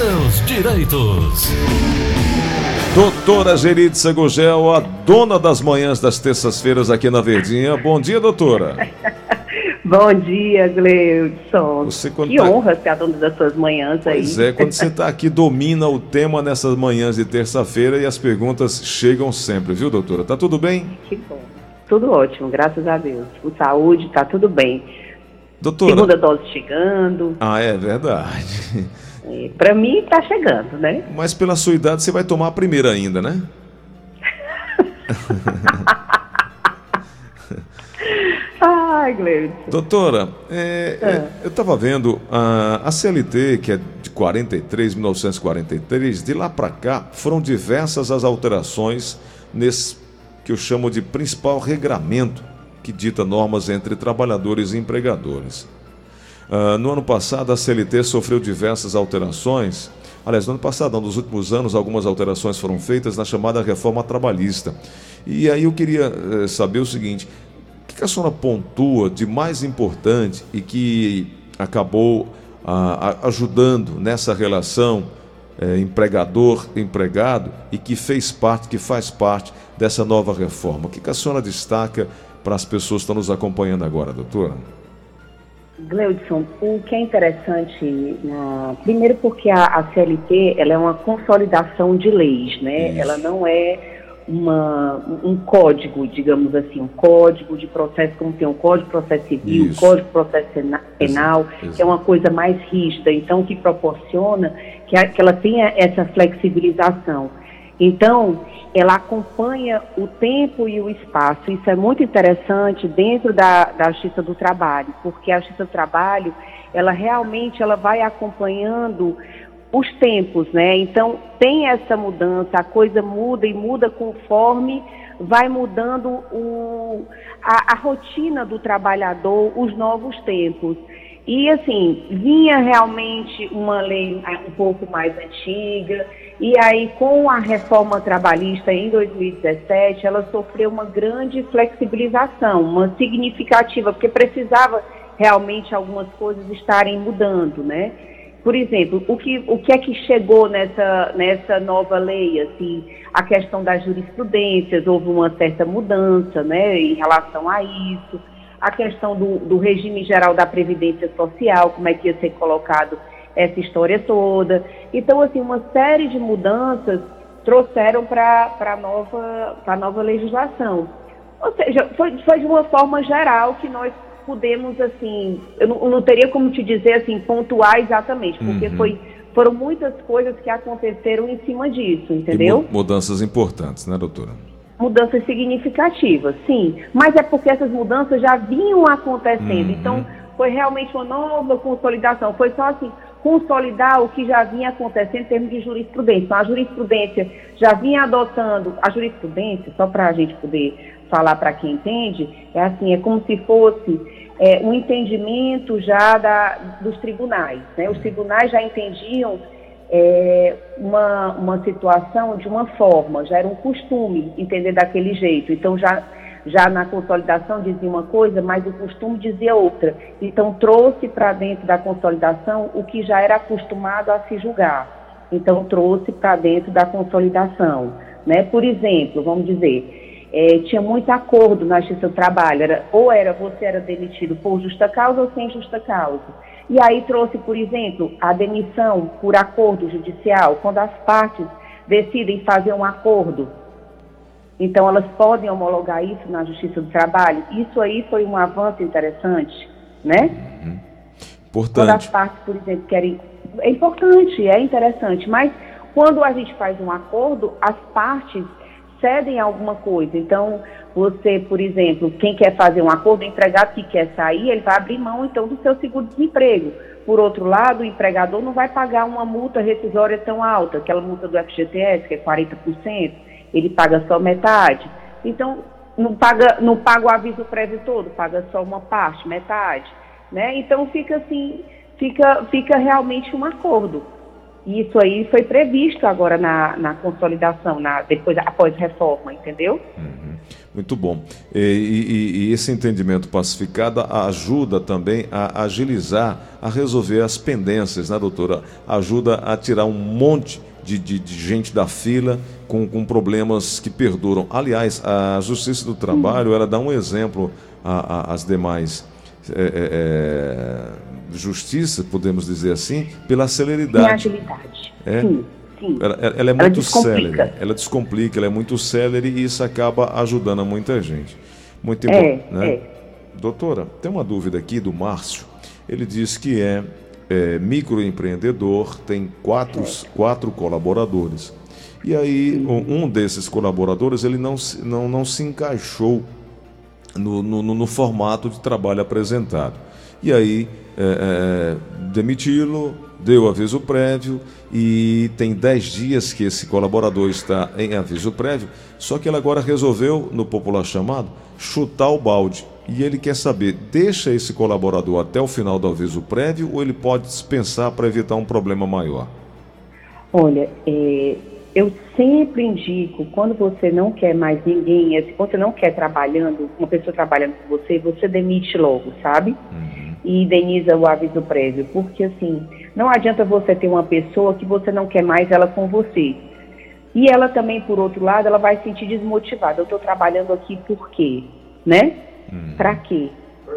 seus direitos. Doutora Geritza Gugel, a dona das manhãs das terças-feiras aqui na Verdinha. Bom dia, doutora. Bom dia, Gleudson. Você, que tá... honra ser a dona das suas manhãs aí. Pois é, quando você está aqui, domina o tema nessas manhãs de terça-feira e as perguntas chegam sempre, viu, doutora? Tá tudo bem? Que bom. Tudo ótimo, graças a Deus. Com saúde, tá tudo bem. Doutora. Segunda dose chegando. Ah, é verdade. Para mim tá chegando, né? Mas pela sua idade você vai tomar a primeira ainda, né? Ai, Gleison. Doutora, é, é. é eu estava vendo a, a CLT, que é de 43, 1943, de lá para cá foram diversas as alterações nesse que eu chamo de principal regramento que dita normas entre trabalhadores e empregadores. Uh, no ano passado, a CLT sofreu diversas alterações. Aliás, no ano passado, nos últimos anos, algumas alterações foram feitas na chamada reforma trabalhista. E aí eu queria uh, saber o seguinte: o que a senhora pontua de mais importante e que acabou uh, ajudando nessa relação eh, empregador-empregado e que fez parte, que faz parte dessa nova reforma? O que a senhora destaca para as pessoas que estão nos acompanhando agora, doutora? Gleudson, o que é interessante, uh, primeiro porque a, a, CLT ela é uma consolidação de leis, né? Isso. Ela não é uma, um código, digamos assim, um código de processo, como tem um código de processo civil, um código de processo penal, Exato. que é uma coisa mais rígida, então que proporciona que, a, que ela tenha essa flexibilização. Então, ela acompanha o tempo e o espaço. Isso é muito interessante dentro da, da Justiça do Trabalho, porque a Justiça do Trabalho, ela realmente ela vai acompanhando os tempos, né? Então, tem essa mudança, a coisa muda e muda conforme vai mudando o, a, a rotina do trabalhador, os novos tempos. E assim, vinha realmente uma lei um pouco mais antiga, e aí com a reforma trabalhista em 2017, ela sofreu uma grande flexibilização, uma significativa, porque precisava realmente algumas coisas estarem mudando, né? Por exemplo, o que, o que é que chegou nessa, nessa nova lei? Assim, a questão das jurisprudências, houve uma certa mudança né, em relação a isso a questão do, do regime geral da Previdência Social, como é que ia ser colocado essa história toda. Então, assim, uma série de mudanças trouxeram para a nova, nova legislação. Ou seja, foi, foi de uma forma geral que nós pudemos, assim, eu não, eu não teria como te dizer, assim, pontuar exatamente, porque uhum. foi, foram muitas coisas que aconteceram em cima disso, entendeu? E mudanças importantes, né, doutora? Mudanças significativas, sim, mas é porque essas mudanças já vinham acontecendo. Uhum. Então, foi realmente uma nova consolidação. Foi só assim, consolidar o que já vinha acontecendo em termos de jurisprudência. Então, a jurisprudência já vinha adotando, a jurisprudência, só para a gente poder falar para quem entende, é assim, é como se fosse é, um entendimento já da, dos tribunais. Né? Os tribunais já entendiam é, uma, uma situação de uma forma, já era um costume entender daquele jeito. Então, já, já na consolidação dizia uma coisa, mas o costume dizia outra. Então, trouxe para dentro da consolidação o que já era acostumado a se julgar. Então, trouxe para dentro da consolidação. Né? Por exemplo, vamos dizer, é, tinha muito acordo na justiça do trabalho, era, ou era você era demitido por justa causa ou sem justa causa. E aí trouxe, por exemplo, a demissão por acordo judicial, quando as partes decidem fazer um acordo. Então, elas podem homologar isso na Justiça do Trabalho. Isso aí foi um avanço interessante, né? Uhum. Importante. Quando as partes, por exemplo, querem. É importante, é interessante, mas quando a gente faz um acordo, as partes cedem alguma coisa. Então, você, por exemplo, quem quer fazer um acordo, o empregado que quer sair, ele vai abrir mão então do seu seguro-desemprego. Por outro lado, o empregador não vai pagar uma multa rescisória tão alta, aquela multa do FGTS, que é 40%, ele paga só metade. Então, não paga, não paga o aviso prévio todo, paga só uma parte, metade. Né? Então fica assim, fica, fica realmente um acordo. Isso aí foi previsto agora na, na consolidação, na, depois após reforma, entendeu? Uhum. Muito bom. E, e, e, esse entendimento pacificado ajuda também a agilizar, a resolver as pendências, né, doutora? Ajuda a tirar um monte de, de, de gente da fila com, com, problemas que perduram. Aliás, a Justiça do Trabalho, ela dá um exemplo às demais é, é, é, justiça, podemos dizer assim, pela celeridade. E agilidade. É? Sim. Sim. Ela, ela é muito ela célere. Ela descomplica, ela é muito célere e isso acaba ajudando a muita gente. Muito é, importante. Né? É. Doutora, tem uma dúvida aqui do Márcio. Ele diz que é, é microempreendedor, tem quatro, quatro colaboradores. E aí, um, um desses colaboradores ele não, não, não se encaixou no, no, no formato de trabalho apresentado. E aí, é, é, demiti-lo, deu aviso prévio e tem 10 dias que esse colaborador está em aviso prévio, só que ele agora resolveu, no popular chamado, chutar o balde. E ele quer saber, deixa esse colaborador até o final do aviso prévio ou ele pode dispensar para evitar um problema maior? Olha, é, eu sempre indico, quando você não quer mais ninguém, assim, quando você não quer trabalhando, uma pessoa trabalhando com você, você demite logo, sabe? Uhum. E indeniza o aviso prévio. Porque assim, não adianta você ter uma pessoa que você não quer mais ela com você. E ela também, por outro lado, ela vai se sentir desmotivada. Eu estou trabalhando aqui por quê? Né? Uhum. Para quê?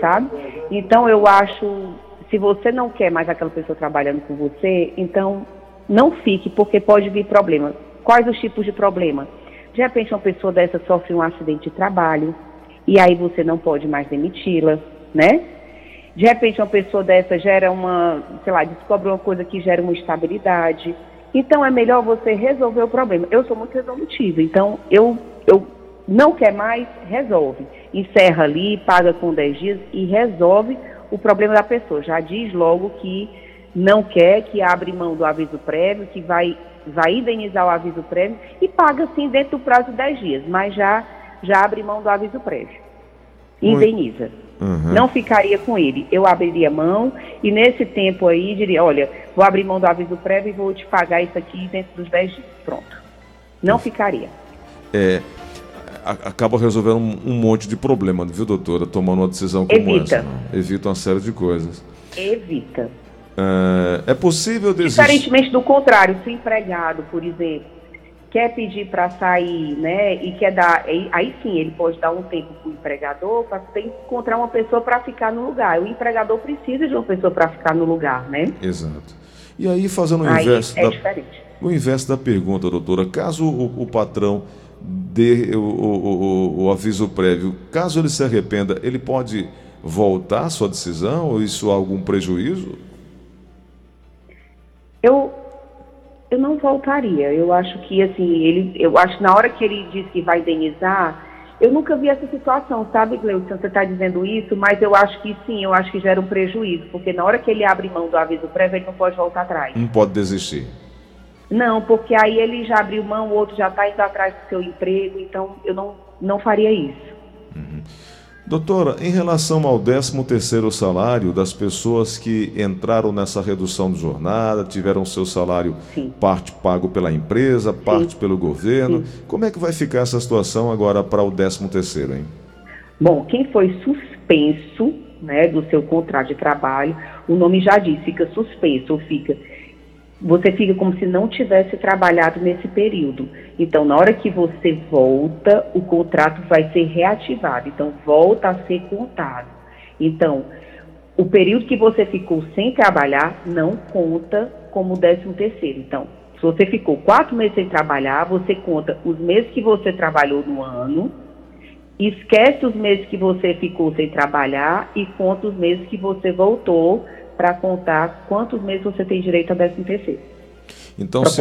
Sabe? Então eu acho, se você não quer mais aquela pessoa trabalhando com você, então não fique, porque pode vir problema. Quais os tipos de problema? De repente, uma pessoa dessa sofre um acidente de trabalho, e aí você não pode mais demiti-la, né? De repente, uma pessoa dessa gera uma, sei lá, descobre uma coisa que gera uma instabilidade. Então, é melhor você resolver o problema. Eu sou muito resolutiva, então eu, eu não quer mais, resolve. Encerra ali, paga com 10 dias e resolve o problema da pessoa. Já diz logo que não quer, que abre mão do aviso prévio, que vai, vai indenizar o aviso prévio e paga sim dentro do prazo de 10 dias, mas já, já abre mão do aviso prévio. Indeniza. Uhum. Não ficaria com ele. Eu abriria mão e nesse tempo aí diria, olha, vou abrir mão do aviso prévio e vou te pagar isso aqui dentro dos 10 dias. Pronto. Não uhum. ficaria. É, acaba resolvendo um, um, monte de problema, viu, doutora? Tomando uma decisão como Evita. essa. Não? Evita uma série de coisas. Evita. É, é possível desistir. Diferentemente do contrário, se o empregado, por exemplo, quer pedir para sair, né, e quer dar, aí sim ele pode dar um tempo para o empregador para encontrar uma pessoa para ficar no lugar. O empregador precisa de uma pessoa para ficar no lugar, né? Exato. E aí fazendo o inverso é da, diferente. o inverso da pergunta, doutora, caso o, o patrão dê o, o, o, aviso prévio, caso ele se arrependa, ele pode voltar à sua decisão ou isso há algum prejuízo? Eu, eu não voltaria. Eu acho que, assim, ele, eu acho que na hora que ele disse que vai indenizar, eu nunca vi essa situação, sabe, Gleudson? Você está dizendo isso, mas eu acho que sim, eu acho que gera um prejuízo, porque na hora que ele abre mão do aviso prévio, ele não pode voltar atrás. Não pode desistir. Não, porque aí ele já abriu mão, o outro já está indo atrás do seu emprego, então eu não, não faria isso. Uhum. Doutora, em relação ao 13º salário das pessoas que entraram nessa redução de jornada, tiveram seu salário Sim. parte pago pela empresa, parte Sim. pelo governo, Sim. como é que vai ficar essa situação agora para o 13º, hein? Bom, quem foi suspenso né, do seu contrato de trabalho, o nome já diz, fica suspenso, ou fica você fica como se não tivesse trabalhado nesse período. Então, na hora que você volta, o contrato vai ser reativado. Então, volta a ser contado. Então, o período que você ficou sem trabalhar não conta como décimo terceiro. Então, se você ficou quatro meses sem trabalhar, você conta os meses que você trabalhou no ano, esquece os meses que você ficou sem trabalhar e conta os meses que você voltou para contar quantos meses você tem direito a 13 terceiro. Então, se,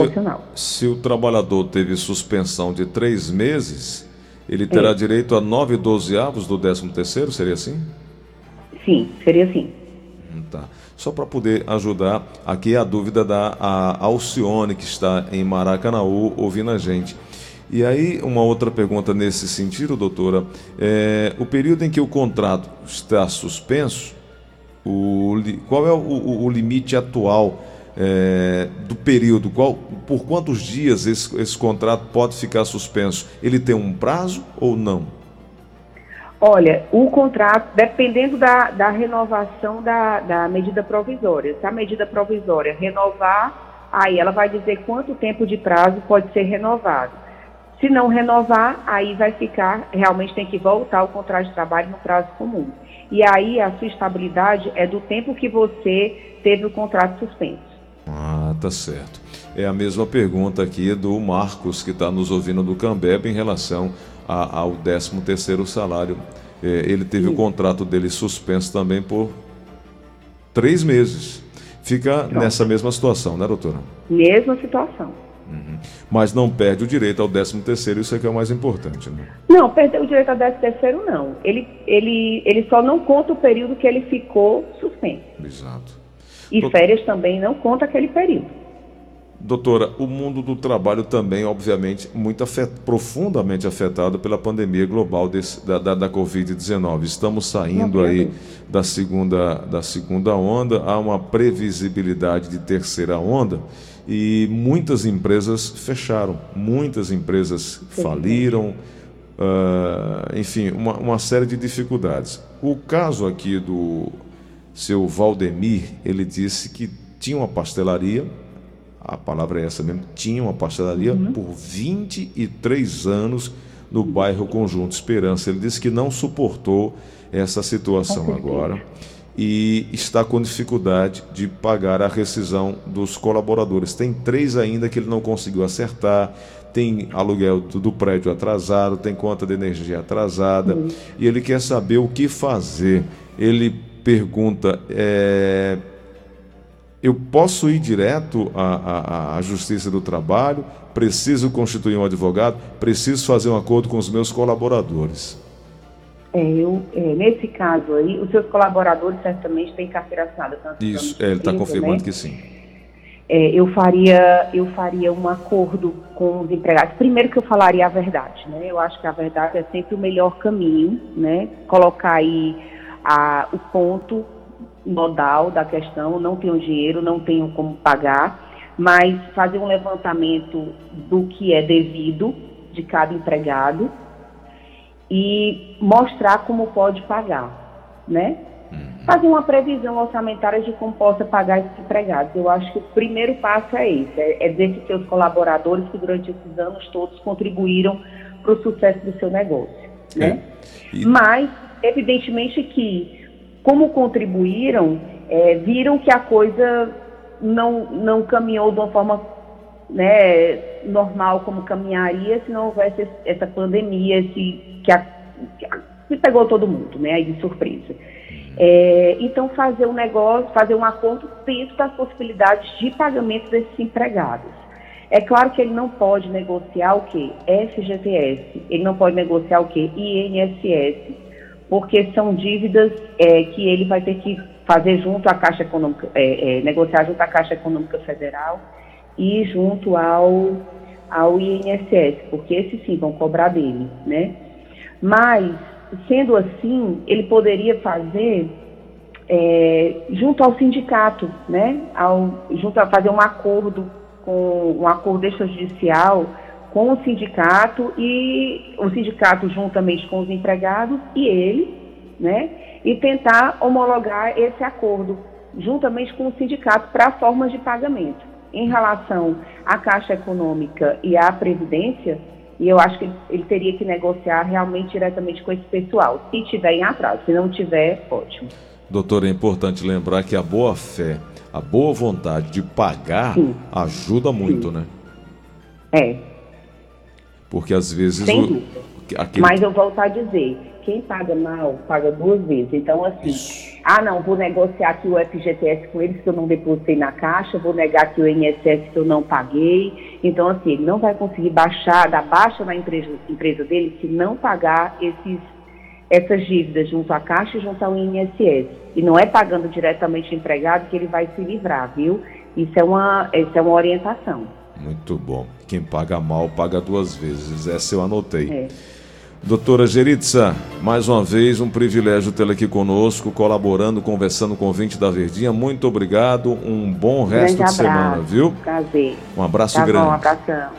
se, o trabalhador teve suspensão de três meses, ele terá é. direito a nove dozeavos do 13 terceiro, seria assim? Sim, seria assim. Hum, tá. Só para poder ajudar, aqui a dúvida da a Alcione, que está em Maracanaú, ouvindo a gente. E aí, uma outra pergunta nesse sentido, doutora, é, o período em que o contrato está suspenso, o, qual é o, o, o limite atual é, do período, qual, por quantos dias esse, esse contrato pode ficar suspenso? Ele tem um prazo ou não? Olha, o contrato, dependendo da, da renovação da, da medida provisória, se a medida provisória renovar, aí ela vai dizer quanto tempo de prazo pode ser renovado. Se não renovar, aí vai ficar, realmente tem que voltar o contrato de trabalho no prazo comum. E aí a sua estabilidade é do tempo que você teve o contrato suspenso. Ah, tá certo. É a mesma pergunta aqui do Marcos, que está nos ouvindo do Cambeb, em relação a, ao 13 terceiro salário. É, ele teve Sim. o contrato dele suspenso também por três meses. Fica Pronto. nessa mesma situação, né, doutora? Mesma situação. Uhum. Mas não perde o direito ao 13 terceiro, isso é que é o mais importante, né? Não, perder o direito ao 13 terceiro não. Ele, ele, ele só não conta o período que ele ficou suspenso. Exato. E férias também não conta aquele período. Doutora, o mundo do trabalho também, obviamente, muito afet, profundamente afetado pela pandemia global desse, da, da, da Covid-19. Estamos saindo aí da segunda, da segunda onda, há uma previsibilidade de terceira onda e muitas empresas fecharam, muitas empresas faliram, uh, enfim, uma, uma série de dificuldades. O caso aqui do seu Valdemir, ele disse que tinha uma pastelaria a palavra é essa mesmo, tinha uma pastelaria uhum. por 23 anos no bairro Conjunto Esperança. Ele disse que não suportou essa situação agora e está com dificuldade de pagar a rescisão dos colaboradores. Tem três ainda que ele não conseguiu acertar, tem aluguel do prédio atrasado, tem conta de energia atrasada uhum. e ele quer saber o que fazer. Ele pergunta. É, eu posso ir direto à, à, à, Justiça do Trabalho, preciso constituir um advogado, preciso fazer um acordo com os meus colaboradores. É, eu, é, nesse caso aí, os seus colaboradores certamente têm carteira assinada. Isso, é, ele está confirmando né? que sim. É, eu faria eu faria um acordo com os empregados. Primeiro que eu falaria a verdade, né? Eu acho que a verdade é sempre o melhor caminho, né? Colocar aí a, o ponto modal da questão, não tenho dinheiro, não tenho como pagar, mas fazer um levantamento do que é devido de cada empregado e mostrar como pode pagar, né? Uhum. Fazer uma previsão orçamentária de como possa pagar esses empregados. Eu acho que o primeiro passo é esse, é, é dizer que seus colaboradores que durante esses anos todos contribuíram para o sucesso do seu negócio, né? É. E... Mas, evidentemente que como contribuíram, é, viram que a coisa não, não caminhou de uma forma né, normal como caminharia se não houvesse essa pandemia esse, que, a, que pegou todo mundo, né, de surpresa. É, então, fazer um negócio, fazer um acordo dentro das possibilidades de pagamento desses empregados. É claro que ele não pode negociar o quê? FGTS, ele não pode negociar o quê? INSS, porque são dívidas é, que ele vai ter que fazer junto à Caixa Econômica, é, é, negociar junto à Caixa Econômica Federal e junto ao, ao INSS, porque esses sim vão cobrar dele, né? Mas, sendo assim, ele poderia fazer é, junto ao sindicato, né? Ao, junto a fazer um acordo com um acordo extrajudicial com o sindicato e o sindicato juntamente com os empregados e ele, né? E tentar homologar esse acordo juntamente com o sindicato para formas de pagamento. Em relação à Caixa Econômica e à Previdência, e eu acho que ele teria que negociar realmente diretamente com esse pessoal, se tiver em atraso. Se não tiver, ótimo. Doutor, é importante lembrar que a boa fé, a boa vontade de pagar Sim. ajuda muito, Sim. né? É. Porque às vezes. Sem o, aquele... Mas eu volto a dizer: quem paga mal, paga duas vezes. Então, assim, Isso. ah, não, vou negociar aqui o FGTS com eles que eu não depositei na caixa, vou negar aqui o INSS que eu não paguei. Então, assim, ele não vai conseguir baixar, dar baixa na empresa, empresa dele se não pagar esses, essas dívidas junto à caixa e junto ao INSS. E não é pagando diretamente o empregado que ele vai se livrar, viu? Isso é uma, isso é uma orientação. Muito bom. Quem paga mal paga duas vezes. Essa eu anotei. É. Doutora Geritza, mais uma vez um privilégio tê-la aqui conosco, colaborando, conversando com o ouvinte da Verdinha. Muito obrigado, um bom resto de semana, viu? Prazer. Um abraço Tá grande. bom, um abração.